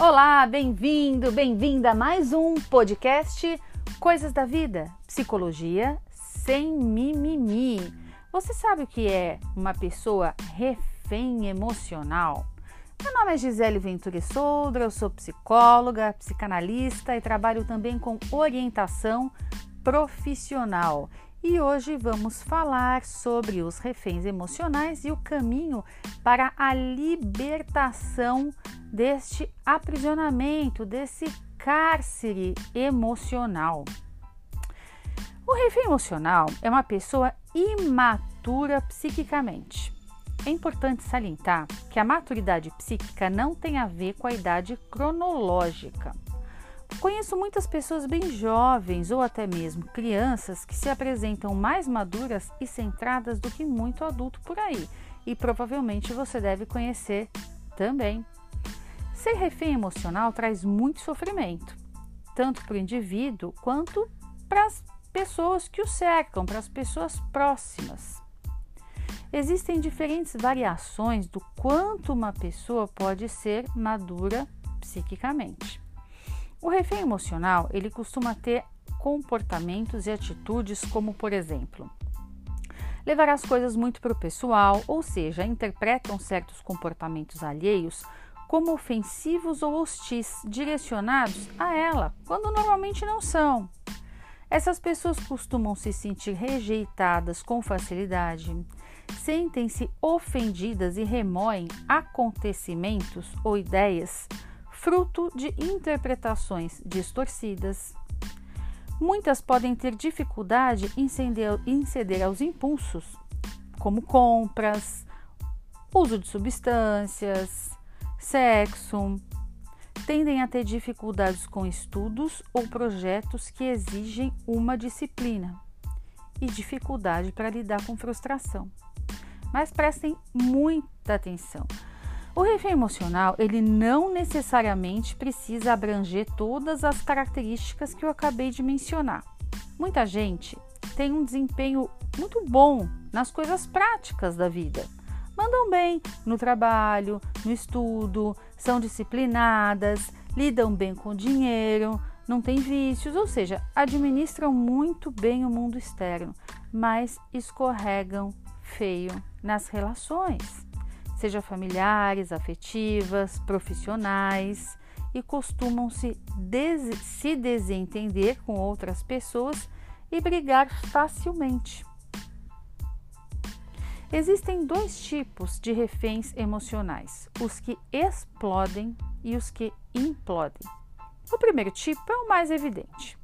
Olá, bem-vindo, bem-vinda a mais um podcast Coisas da Vida, Psicologia sem mimimi. Você sabe o que é uma pessoa refém emocional? Meu nome é Gisele Venturi Soldra, eu sou psicóloga, psicanalista e trabalho também com orientação profissional. E hoje vamos falar sobre os reféns emocionais e o caminho para a libertação deste aprisionamento, desse cárcere emocional. O refém emocional é uma pessoa imatura psiquicamente. É importante salientar que a maturidade psíquica não tem a ver com a idade cronológica. Conheço muitas pessoas bem jovens ou até mesmo crianças que se apresentam mais maduras e centradas do que muito adulto por aí, e provavelmente você deve conhecer também. Ser refém emocional traz muito sofrimento, tanto para o indivíduo quanto para as pessoas que o cercam, para as pessoas próximas. Existem diferentes variações do quanto uma pessoa pode ser madura psiquicamente. O refém emocional, ele costuma ter comportamentos e atitudes como, por exemplo, levar as coisas muito para o pessoal, ou seja, interpretam certos comportamentos alheios como ofensivos ou hostis, direcionados a ela, quando normalmente não são. Essas pessoas costumam se sentir rejeitadas com facilidade, sentem-se ofendidas e remoem acontecimentos ou ideias fruto de interpretações distorcidas. Muitas podem ter dificuldade em ceder, em ceder aos impulsos, como compras, uso de substâncias, sexo. Tendem a ter dificuldades com estudos ou projetos que exigem uma disciplina e dificuldade para lidar com frustração. Mas prestem muita atenção. O refém emocional, ele não necessariamente precisa abranger todas as características que eu acabei de mencionar. Muita gente tem um desempenho muito bom nas coisas práticas da vida. Mandam bem no trabalho, no estudo, são disciplinadas, lidam bem com o dinheiro, não têm vícios, ou seja, administram muito bem o mundo externo, mas escorregam feio nas relações seja familiares, afetivas, profissionais, e costumam se, des se desentender com outras pessoas e brigar facilmente. Existem dois tipos de reféns emocionais: os que explodem e os que implodem. O primeiro tipo é o mais evidente.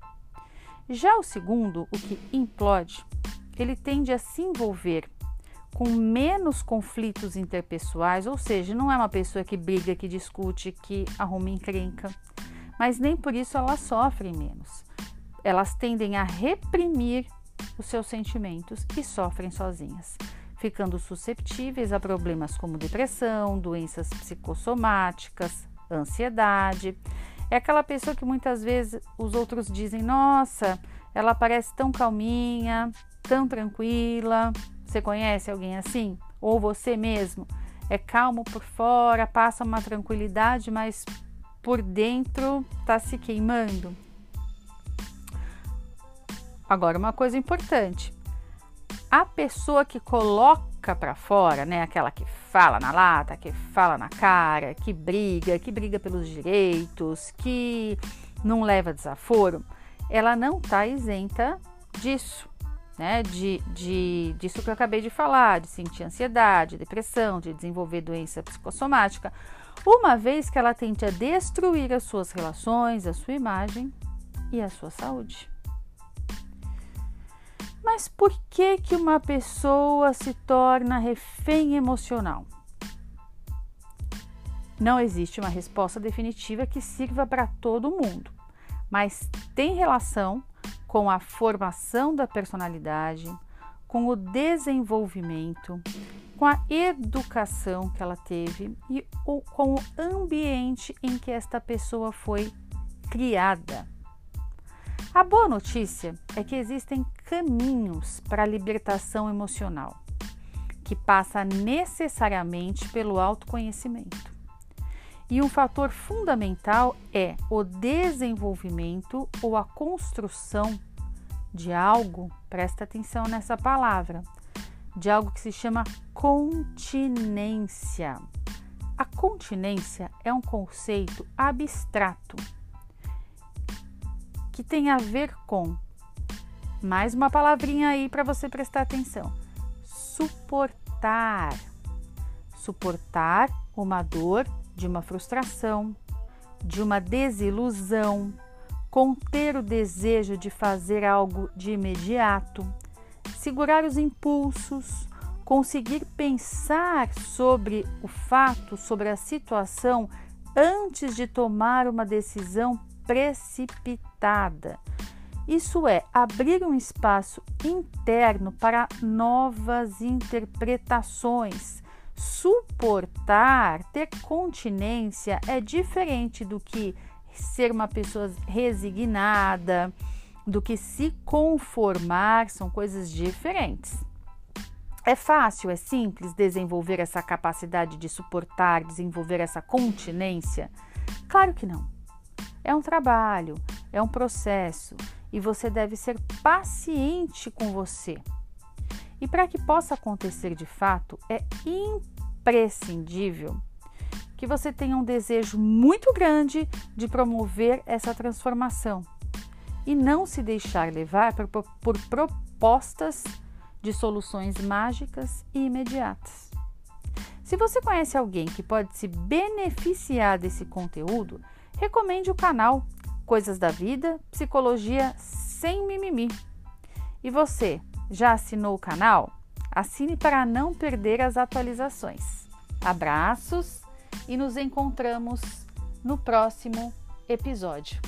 Já o segundo, o que implode, ele tende a se envolver com menos conflitos interpessoais, ou seja, não é uma pessoa que briga, que discute, que arruma encrenca, mas nem por isso elas sofrem menos. Elas tendem a reprimir os seus sentimentos e sofrem sozinhas, ficando susceptíveis a problemas como depressão, doenças psicossomáticas, ansiedade. É aquela pessoa que muitas vezes os outros dizem: Nossa, ela parece tão calminha, tão tranquila, você conhece alguém assim? Ou você mesmo? É calmo por fora, passa uma tranquilidade, mas por dentro está se queimando. Agora, uma coisa importante: a pessoa que coloca para fora, né, aquela que fala na lata, que fala na cara, que briga, que briga pelos direitos, que não leva desaforo, ela não está isenta disso né, de, de, disso que eu acabei de falar, de sentir ansiedade, depressão, de desenvolver doença psicossomática, uma vez que ela tente a destruir as suas relações, a sua imagem e a sua saúde. Mas por que que uma pessoa se torna refém emocional? Não existe uma resposta definitiva que sirva para todo mundo, mas tem relação com a formação da personalidade, com o desenvolvimento, com a educação que ela teve e com o ambiente em que esta pessoa foi criada. A boa notícia é que existem caminhos para a libertação emocional, que passa necessariamente pelo autoconhecimento. E um fator fundamental é o desenvolvimento ou a construção de algo, presta atenção nessa palavra, de algo que se chama continência. A continência é um conceito abstrato que tem a ver com mais uma palavrinha aí para você prestar atenção. Suportar. Suportar uma dor de uma frustração, de uma desilusão, conter o desejo de fazer algo de imediato, segurar os impulsos, conseguir pensar sobre o fato, sobre a situação antes de tomar uma decisão precipitada. Isso é abrir um espaço interno para novas interpretações. Suportar, ter continência é diferente do que ser uma pessoa resignada, do que se conformar, são coisas diferentes. É fácil, é simples desenvolver essa capacidade de suportar, desenvolver essa continência? Claro que não. É um trabalho, é um processo e você deve ser paciente com você. E para que possa acontecer de fato, é imprescindível que você tenha um desejo muito grande de promover essa transformação e não se deixar levar por, por propostas de soluções mágicas e imediatas. Se você conhece alguém que pode se beneficiar desse conteúdo, recomende o canal Coisas da Vida, Psicologia Sem Mimimi. E você, já assinou o canal? Assine para não perder as atualizações. Abraços e nos encontramos no próximo episódio.